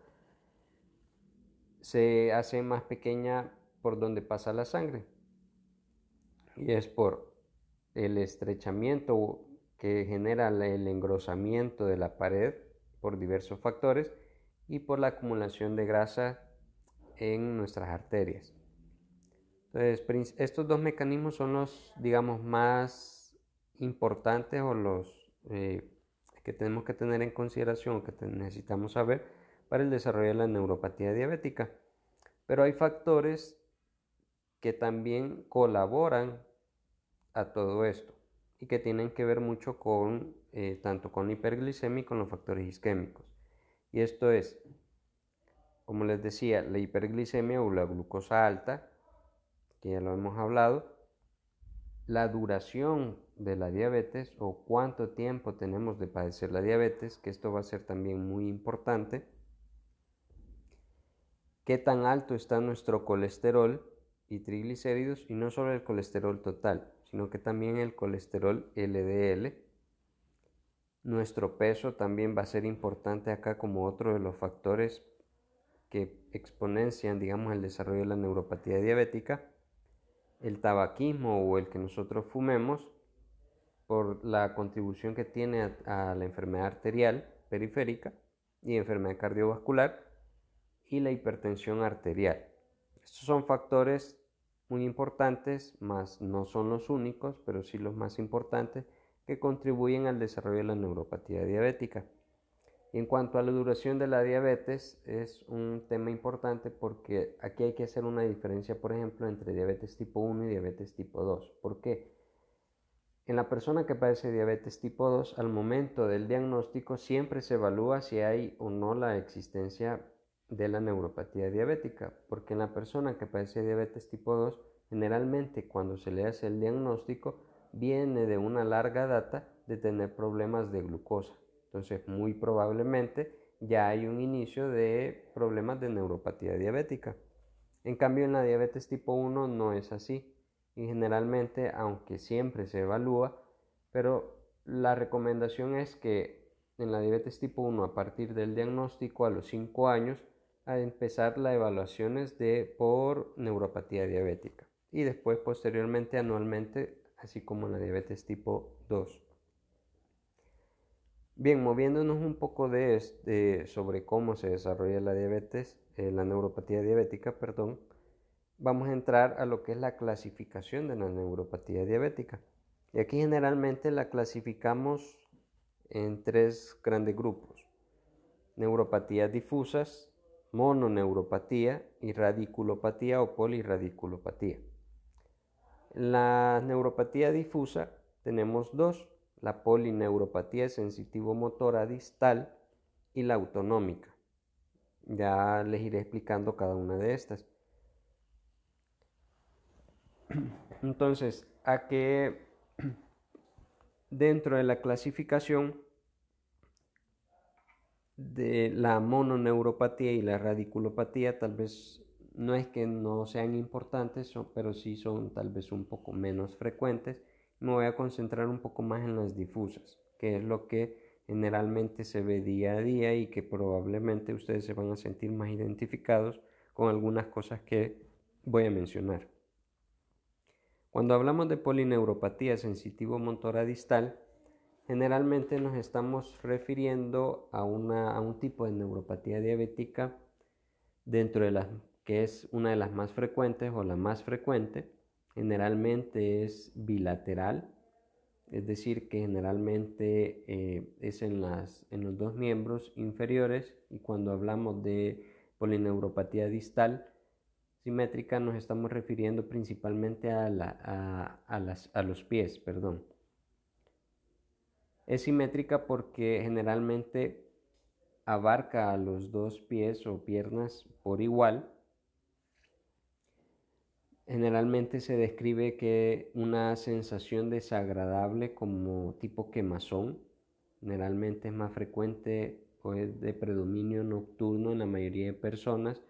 se hace más pequeña por donde pasa la sangre. Y es por el estrechamiento que genera el engrosamiento de la pared por diversos factores y por la acumulación de grasa en nuestras arterias. Entonces, estos dos mecanismos son los, digamos, más importantes o los eh, que tenemos que tener en consideración, que necesitamos saber para el desarrollo de la neuropatía diabética. Pero hay factores que también colaboran a todo esto y que tienen que ver mucho con eh, tanto con la hiperglicemia y con los factores isquémicos. Y esto es, como les decía, la hiperglicemia o la glucosa alta, que ya lo hemos hablado, la duración de la diabetes o cuánto tiempo tenemos de padecer la diabetes, que esto va a ser también muy importante, qué tan alto está nuestro colesterol y triglicéridos, y no solo el colesterol total, sino que también el colesterol LDL. Nuestro peso también va a ser importante acá como otro de los factores que exponencian, digamos, el desarrollo de la neuropatía diabética. El tabaquismo o el que nosotros fumemos por la contribución que tiene a, la enfermedad arterial periférica y enfermedad cardiovascular y la hipertensión arterial. Estos son factores muy importantes, más no son los únicos, pero sí los más importantes que contribuyen al desarrollo de la neuropatía diabética. En cuanto a la duración de la diabetes, es un tema importante porque aquí hay que hacer una diferencia, por ejemplo, entre diabetes tipo 1 y diabetes tipo 2. ¿Por qué? En la persona que padece diabetes tipo 2, al momento del diagnóstico siempre se evalúa si hay o no la existencia de la neuropatía diabética, porque en la persona que padece diabetes tipo 2, generalmente cuando se le hace el diagnóstico, viene de una larga data de tener problemas de glucosa. Entonces, muy probablemente ya hay un inicio de problemas de neuropatía diabética. En cambio, en la diabetes tipo 1 no es así. Y generalmente, aunque siempre se evalúa, pero la recomendación es que en la diabetes tipo 1, a partir del diagnóstico a los 5 años, a empezar las evaluaciones de por neuropatía diabética y después posteriormente anualmente, así como la diabetes tipo 2. Bien, moviéndonos un poco de, este, sobre cómo se desarrolla la diabetes, eh, la neuropatía diabética, perdón, vamos a entrar a lo que es la clasificación de la neuropatía diabética. Y aquí generalmente la clasificamos en tres grandes grupos. Neuropatías difusas, mononeuropatía y radiculopatía o poliradiculopatía. La neuropatía difusa tenemos dos, la polineuropatía sensitivo-motora distal y la autonómica. Ya les iré explicando cada una de estas. (clears throat) Entonces, a que (clears throat) dentro de la clasificación de la mononeuropatía y la radiculopatía tal vez no es que no sean importantes, pero sí son tal vez un poco menos frecuentes. Me voy a concentrar un poco más en las difusas, que es lo que generalmente se ve día a día y que probablemente ustedes se van a sentir más identificados con algunas cosas que voy a mencionar. Cuando hablamos de polineuropatía sensitivo-motora distal, Generalmente nos estamos refiriendo a, un tipo de neuropatía diabética dentro de las que es una de las más frecuentes o la más frecuente. Generalmente es bilateral, es decir, que generalmente eh, es en, las, en los dos miembros inferiores y cuando hablamos de polineuropatía distal simétrica nos estamos refiriendo principalmente a, a los pies, perdón. Es simétrica porque generalmente abarca a los dos pies o piernas por igual. Generalmente se describe que una sensación desagradable como tipo quemazón, generalmente es más frecuente o es de predominio nocturno en la mayoría de personas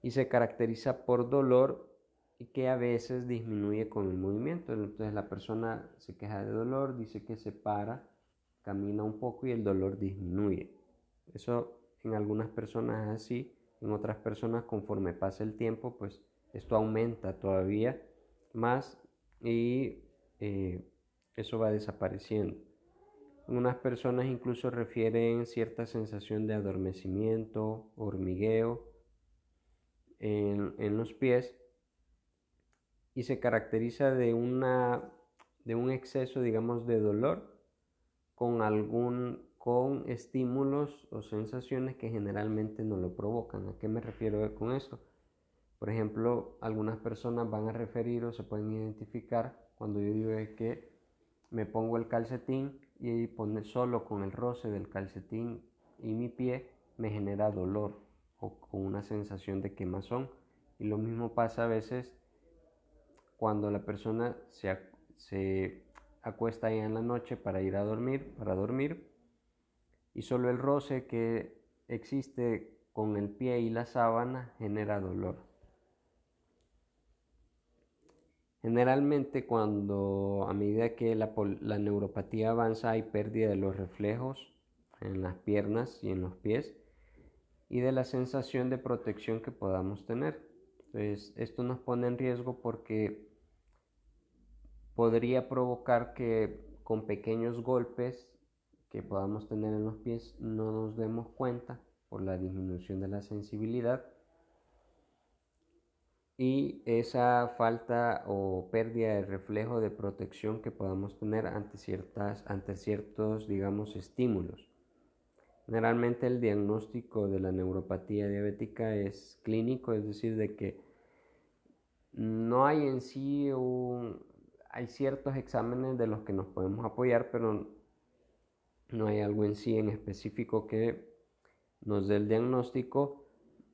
y se caracteriza por dolor y que a veces disminuye con el movimiento. Entonces la persona se queja de dolor, dice que se para, camina un poco y el dolor disminuye. Eso en algunas personas es así, en otras personas conforme pasa el tiempo, pues esto aumenta todavía más y eh, eso va desapareciendo. Unas personas incluso refieren cierta sensación de adormecimiento, hormigueo en, en los pies y se caracteriza de, una, de un exceso, digamos, de dolor con algún con estímulos o sensaciones que generalmente no lo provocan. ¿A qué me refiero con esto? Por ejemplo, algunas personas van a referir o se pueden identificar cuando yo digo que me pongo el calcetín y pone solo con el roce del calcetín y mi pie me genera dolor o con una sensación de quemazón. Y lo mismo pasa a veces cuando la persona se, se acuesta ahí en la noche para ir a dormir, para dormir, y solo el roce que existe con el pie y la sábana genera dolor. Generalmente cuando a medida que la, neuropatía avanza hay pérdida de los reflejos en las piernas y en los pies y de la sensación de protección que podamos tener. Entonces esto nos pone en riesgo porque podría provocar que con pequeños golpes que podamos tener en los pies no nos demos cuenta por la disminución de la sensibilidad y esa falta o pérdida de reflejo de protección que podamos tener ante, ciertas, ante ciertos, digamos, estímulos. Generalmente el diagnóstico de la neuropatía diabética es clínico, es decir, de que no hay en sí un, hay ciertos exámenes de los que nos podemos apoyar, pero no hay algo en sí en específico que nos dé el diagnóstico,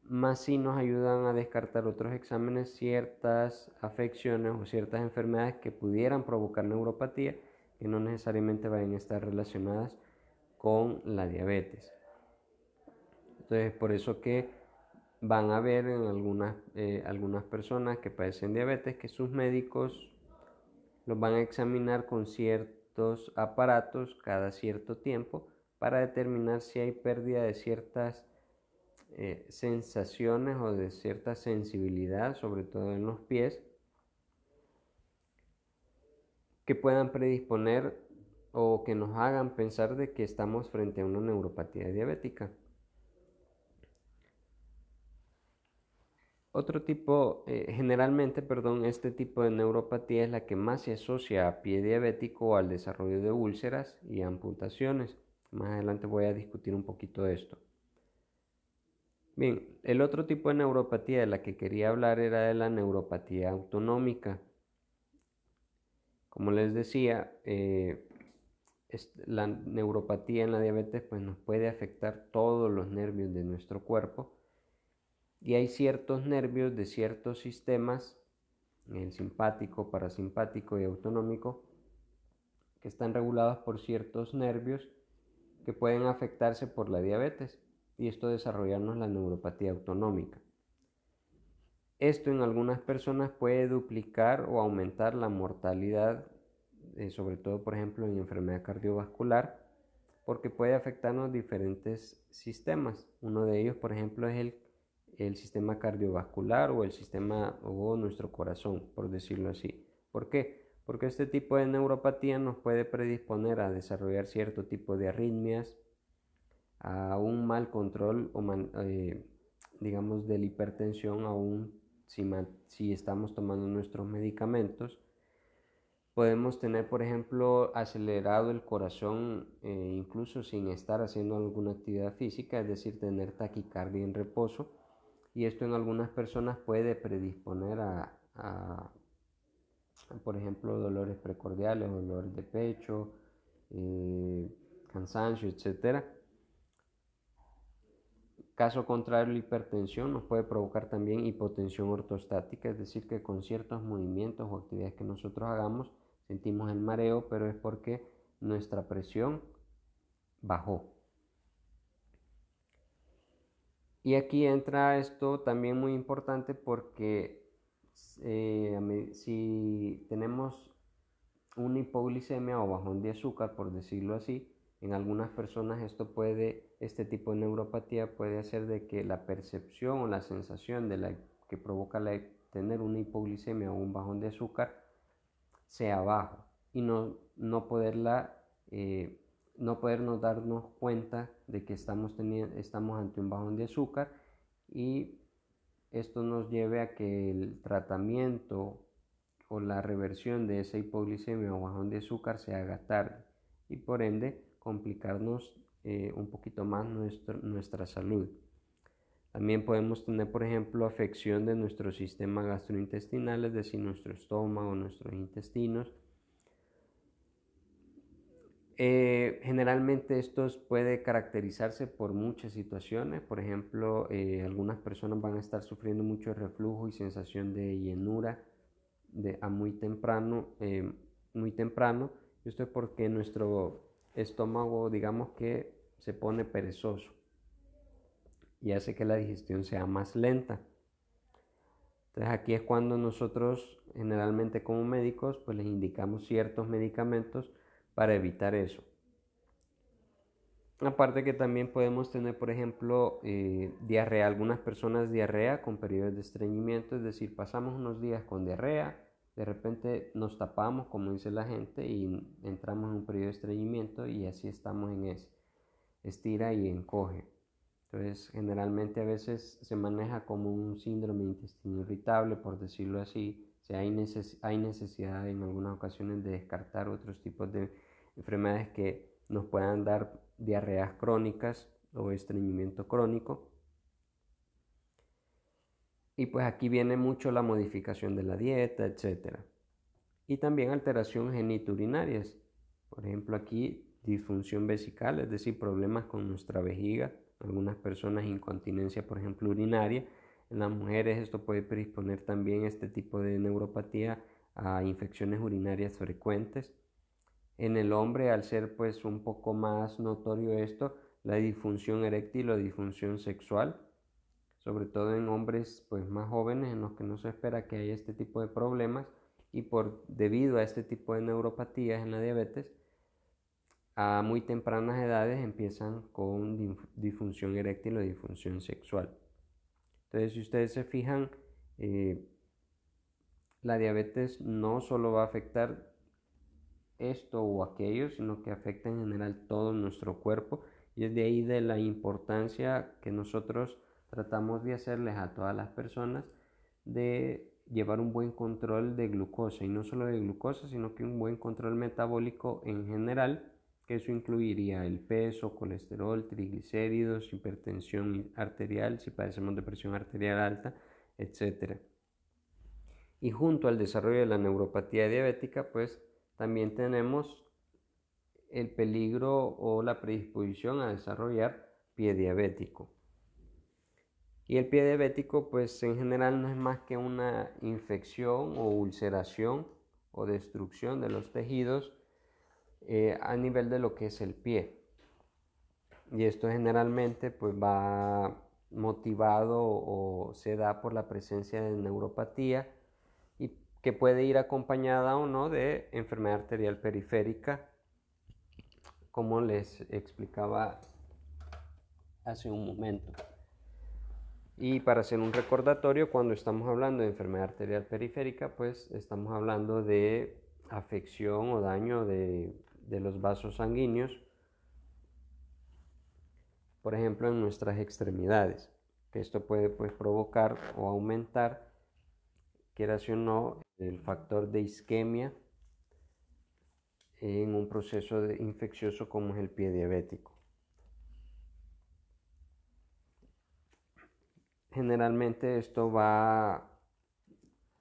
más si nos ayudan a descartar otros exámenes ciertas afecciones o ciertas enfermedades que pudieran provocar neuropatía que no necesariamente vayan a estar relacionadas con la diabetes. Entonces, por eso que van a ver en algunas, eh, algunas personas que padecen diabetes que sus médicos los van a examinar con cierto aparatos cada cierto tiempo para determinar si hay pérdida de ciertas eh, sensaciones o de cierta sensibilidad, sobre todo en los pies, que puedan predisponer o que nos hagan pensar de que estamos frente a una neuropatía diabética. Otro tipo, eh, generalmente, perdón, este tipo de neuropatía es la que más se asocia a pie diabético o al desarrollo de úlceras y amputaciones. Más adelante voy a discutir un poquito de esto. Bien, el otro tipo de neuropatía de la que quería hablar era de la neuropatía autonómica. Como les decía, eh, la neuropatía en la diabetes pues, nos puede afectar todos los nervios de nuestro cuerpo y hay ciertos nervios de ciertos sistemas, el simpático, parasimpático y autonómico, que están regulados por ciertos nervios que pueden afectarse por la diabetes y esto desarrollarnos la neuropatía autonómica. Esto en algunas personas puede duplicar o aumentar la mortalidad, eh, sobre todo por ejemplo en enfermedad cardiovascular, porque puede afectarnos diferentes sistemas. Uno de ellos, por ejemplo, es el el sistema cardiovascular o el sistema o nuestro corazón, por decirlo así. ¿Por qué? Porque este tipo de neuropatía nos puede predisponer a desarrollar cierto tipo de arritmias, a un mal control o eh, digamos de la hipertensión aún si, si estamos tomando nuestros medicamentos. Podemos tener, por ejemplo, acelerado el corazón eh, incluso sin estar haciendo alguna actividad física, es decir, tener taquicardia en reposo y esto en algunas personas puede predisponer a, por ejemplo, dolores precordiales, dolores de pecho, eh, cansancio, etc. Caso contrario, la hipertensión nos puede provocar también hipotensión ortostática, es decir, que con ciertos movimientos o actividades que nosotros hagamos sentimos el mareo, pero es porque nuestra presión bajó. Y aquí entra esto también muy importante porque eh, si tenemos una hipoglicemia o bajón de azúcar, por decirlo así, en algunas personas esto puede, este tipo de neuropatía puede hacer de que la percepción o la sensación de la que provoca la, tener una hipoglicemia o un bajón de azúcar sea bajo y no, no poderla eh, no podernos darnos cuenta de que estamos, teniendo, estamos ante un bajón de azúcar y esto nos lleve a que el tratamiento o la reversión de esa hipoglicemia o bajón de azúcar se haga tarde y por ende complicarnos eh, un poquito más nuestra salud. También podemos tener, por ejemplo, afección de nuestro sistema gastrointestinal, es decir, nuestro estómago, nuestros intestinos, eh, generalmente esto puede caracterizarse por muchas situaciones, por ejemplo, eh, algunas personas van a estar sufriendo mucho reflujo y sensación de llenura de, a muy temprano, eh, muy temprano. Esto es porque nuestro estómago, digamos que se pone perezoso y hace que la digestión sea más lenta. Entonces aquí es cuando nosotros generalmente como médicos pues les indicamos ciertos medicamentos para evitar eso. Aparte que también podemos tener, por ejemplo, eh, diarrea. Algunas personas diarrea con periodos de estreñimiento, es decir, pasamos unos días con diarrea, de repente nos tapamos, como dice la gente, y entramos en un periodo de estreñimiento y así estamos en ese. Estira y encoge. Entonces, generalmente a veces se maneja como un síndrome de intestino irritable, por decirlo así. Si hay, hay necesidad en algunas ocasiones de descartar otros tipos de enfermedades que nos puedan dar diarreas crónicas o estreñimiento crónico. Y pues aquí viene mucho la modificación de la dieta, etc. Y también alteraciones geniturinarias. Por ejemplo, aquí disfunción vesical, es decir, problemas con nuestra vejiga. Algunas personas incontinencia, por ejemplo, urinaria. En las mujeres esto puede predisponer también este tipo de neuropatía a infecciones urinarias frecuentes. En el hombre, al ser pues un poco más notorio esto, la disfunción eréctil o disfunción sexual, sobre todo en hombres pues más jóvenes en los que no se espera que haya este tipo de problemas y por debido a este tipo de neuropatías en la diabetes, a muy tempranas edades empiezan con disfunción eréctil o disfunción sexual. Entonces, si ustedes se fijan, eh, la diabetes no solo va a afectar esto o aquello, sino que afecta en general todo nuestro cuerpo y es de ahí de la importancia que nosotros tratamos de hacerles a todas las personas de llevar un buen control de glucosa y no solo de glucosa, sino que un buen control metabólico en general, que eso incluiría el peso, colesterol, triglicéridos, hipertensión arterial, si padecemos de presión arterial alta, etc. Y junto al desarrollo de la neuropatía diabética, pues también tenemos el peligro o la predisposición a desarrollar pie diabético. Y el pie diabético pues en general no es más que una infección o ulceración o destrucción de los tejidos eh, a nivel de lo que es el pie. Y esto generalmente pues va motivado o se da por la presencia de neuropatía que puede ir acompañada o no de enfermedad arterial periférica, como les explicaba hace un momento. Y para hacer un recordatorio, cuando estamos hablando de enfermedad arterial periférica, pues estamos hablando de afección o daño de, los vasos sanguíneos, por ejemplo en nuestras extremidades, que esto puede pues, provocar o aumentar, quieras o no, el factor de isquemia en un proceso infeccioso como es el pie diabético. Generalmente esto va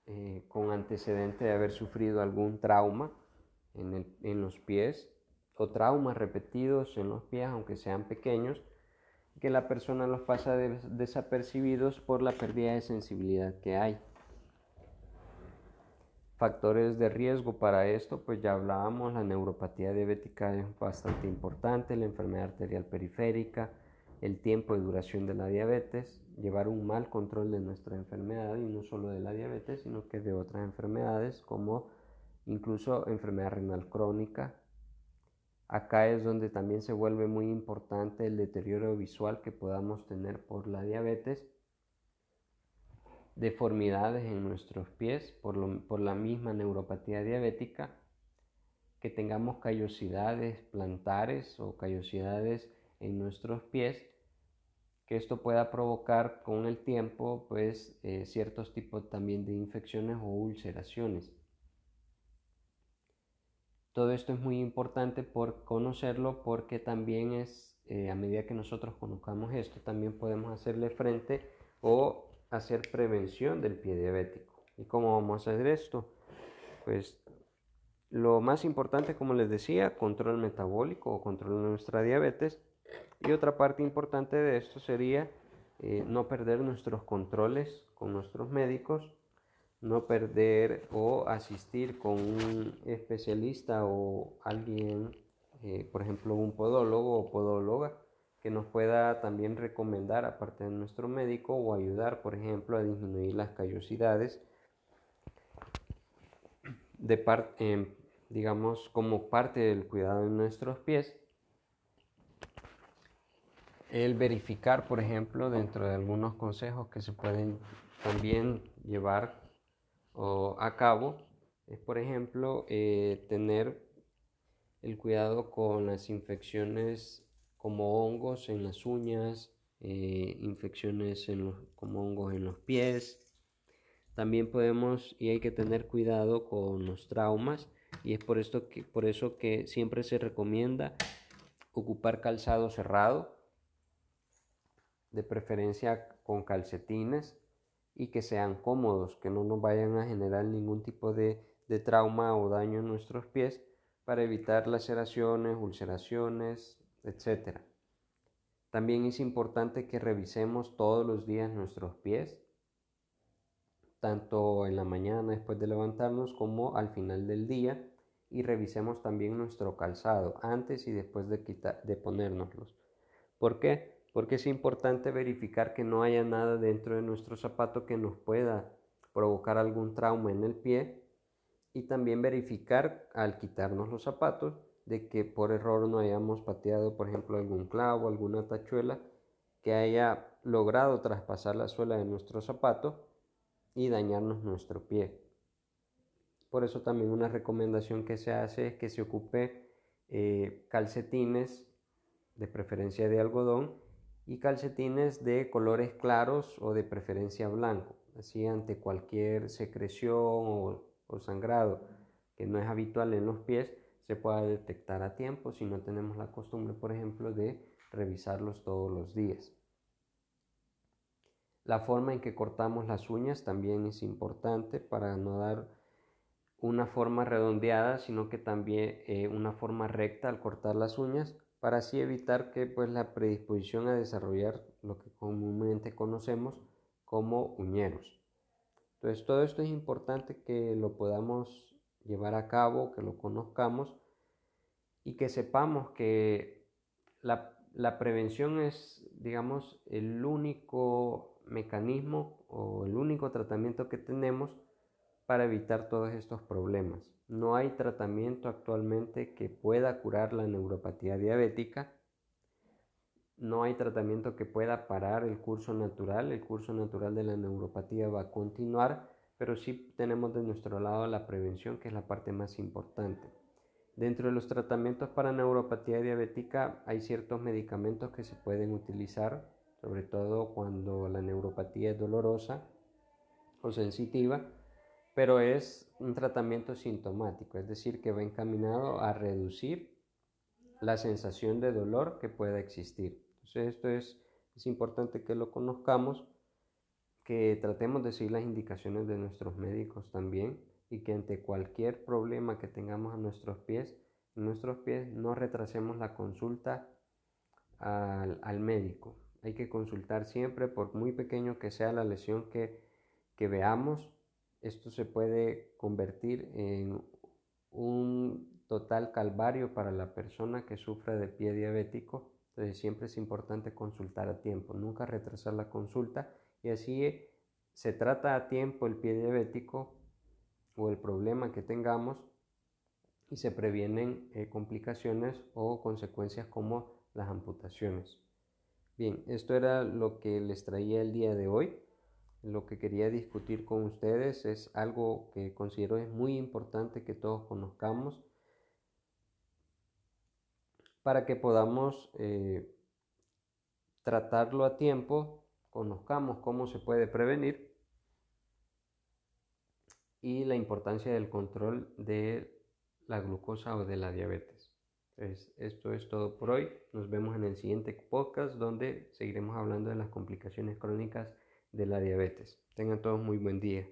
eh, con antecedente de haber sufrido algún trauma en, en los pies o traumas repetidos en los pies, aunque sean pequeños, que la persona los pasa desapercibidos por la pérdida de sensibilidad que hay. Factores de riesgo para esto, pues ya hablábamos, la neuropatía diabética es bastante importante, la enfermedad arterial periférica, el tiempo de duración de la diabetes, llevar un mal control de nuestra enfermedad y no solo de la diabetes, sino que de otras enfermedades como incluso enfermedad renal crónica. Acá es donde también se vuelve muy importante el deterioro visual que podamos tener por la diabetes deformidades en nuestros pies por, la misma neuropatía diabética, que tengamos callosidades plantares o callosidades en nuestros pies, que esto pueda provocar con el tiempo pues eh, ciertos tipos también de infecciones o ulceraciones. Todo esto es muy importante por conocerlo porque también es, eh, a medida que nosotros conozcamos esto, también podemos hacerle frente o hacer prevención del pie diabético. ¿Y cómo vamos a hacer esto? Pues lo más importante, como les decía, control metabólico o control de nuestra diabetes. Y otra parte importante de esto sería eh, no perder nuestros controles con nuestros médicos, no perder o asistir con un especialista o alguien, eh, por ejemplo, un podólogo o podóloga, que nos pueda también recomendar aparte de nuestro médico o ayudar, por ejemplo, a disminuir las callosidades de parte, digamos, como parte del cuidado de nuestros pies. El verificar, por ejemplo, dentro de algunos consejos que se pueden también llevar a cabo, es, por ejemplo, eh, tener el cuidado con las infecciones como hongos en las uñas, eh, infecciones en como hongos en los pies. También podemos y hay que tener cuidado con los traumas y es por, esto que, por eso que siempre se recomienda ocupar calzado cerrado, de preferencia con calcetines y que sean cómodos, que no nos vayan a generar ningún tipo de, de trauma o daño en nuestros pies para evitar laceraciones, ulceraciones, etc. También es importante que revisemos todos los días nuestros pies, tanto en la mañana después de levantarnos como al final del día y revisemos también nuestro calzado antes y después de, quitar, de ponérnoslos. ¿Por qué? Porque es importante verificar que no haya nada dentro de nuestro zapato que nos pueda provocar algún trauma en el pie y también verificar al quitarnos los zapatos de que por error no hayamos pateado, por ejemplo, algún clavo, alguna tachuela que haya logrado traspasar la suela de nuestro zapato y dañarnos nuestro pie. Por eso también una recomendación que se hace es que se ocupe eh, calcetines, de preferencia de algodón, y calcetines de colores claros o de preferencia blanco, así ante cualquier secreción o sangrado que no es habitual en los pies, se pueda detectar a tiempo si no tenemos la costumbre, por ejemplo, de revisarlos todos los días. La forma en que cortamos las uñas también es importante para no dar una forma redondeada, sino que también eh, una forma recta al cortar las uñas, para así evitar que pues, la predisposición a desarrollar lo que comúnmente conocemos como uñeros. Entonces todo esto es importante que lo podamos llevar a cabo, que lo conozcamos y que sepamos que la, prevención es, digamos, el único mecanismo o el único tratamiento que tenemos para evitar todos estos problemas. No hay tratamiento actualmente que pueda curar la neuropatía diabética. No hay tratamiento que pueda parar el curso natural. El curso natural de la neuropatía va a continuar pero sí tenemos de nuestro lado la prevención, que es la parte más importante. Dentro de los tratamientos para neuropatía diabética hay ciertos medicamentos que se pueden utilizar, sobre todo cuando la neuropatía es dolorosa o sensitiva, pero es un tratamiento sintomático, es decir, que va encaminado a reducir la sensación de dolor que pueda existir. Entonces esto es, es importante que lo conozcamos que tratemos de seguir las indicaciones de nuestros médicos también y que ante cualquier problema que tengamos a nuestros pies, nuestros pies no retrasemos la consulta al, médico. hay que consultar siempre, por muy pequeño que sea la lesión que, que veamos, esto se puede convertir en un total calvario para la persona que sufre de pie diabético. Entonces siempre es importante consultar a tiempo, nunca retrasar la consulta y así se trata a tiempo el pie diabético o el problema que tengamos y se previenen eh, complicaciones o consecuencias como las amputaciones. Bien, esto era lo que les traía el día de hoy. Lo que quería discutir con ustedes es algo que considero es muy importante que todos conozcamos para que podamos eh, tratarlo a tiempo, conozcamos cómo se puede prevenir y la importancia del control de la glucosa o de la diabetes. esto es todo por hoy. Nos vemos en el siguiente podcast donde seguiremos hablando de las complicaciones crónicas de la diabetes. Tengan todos muy buen día.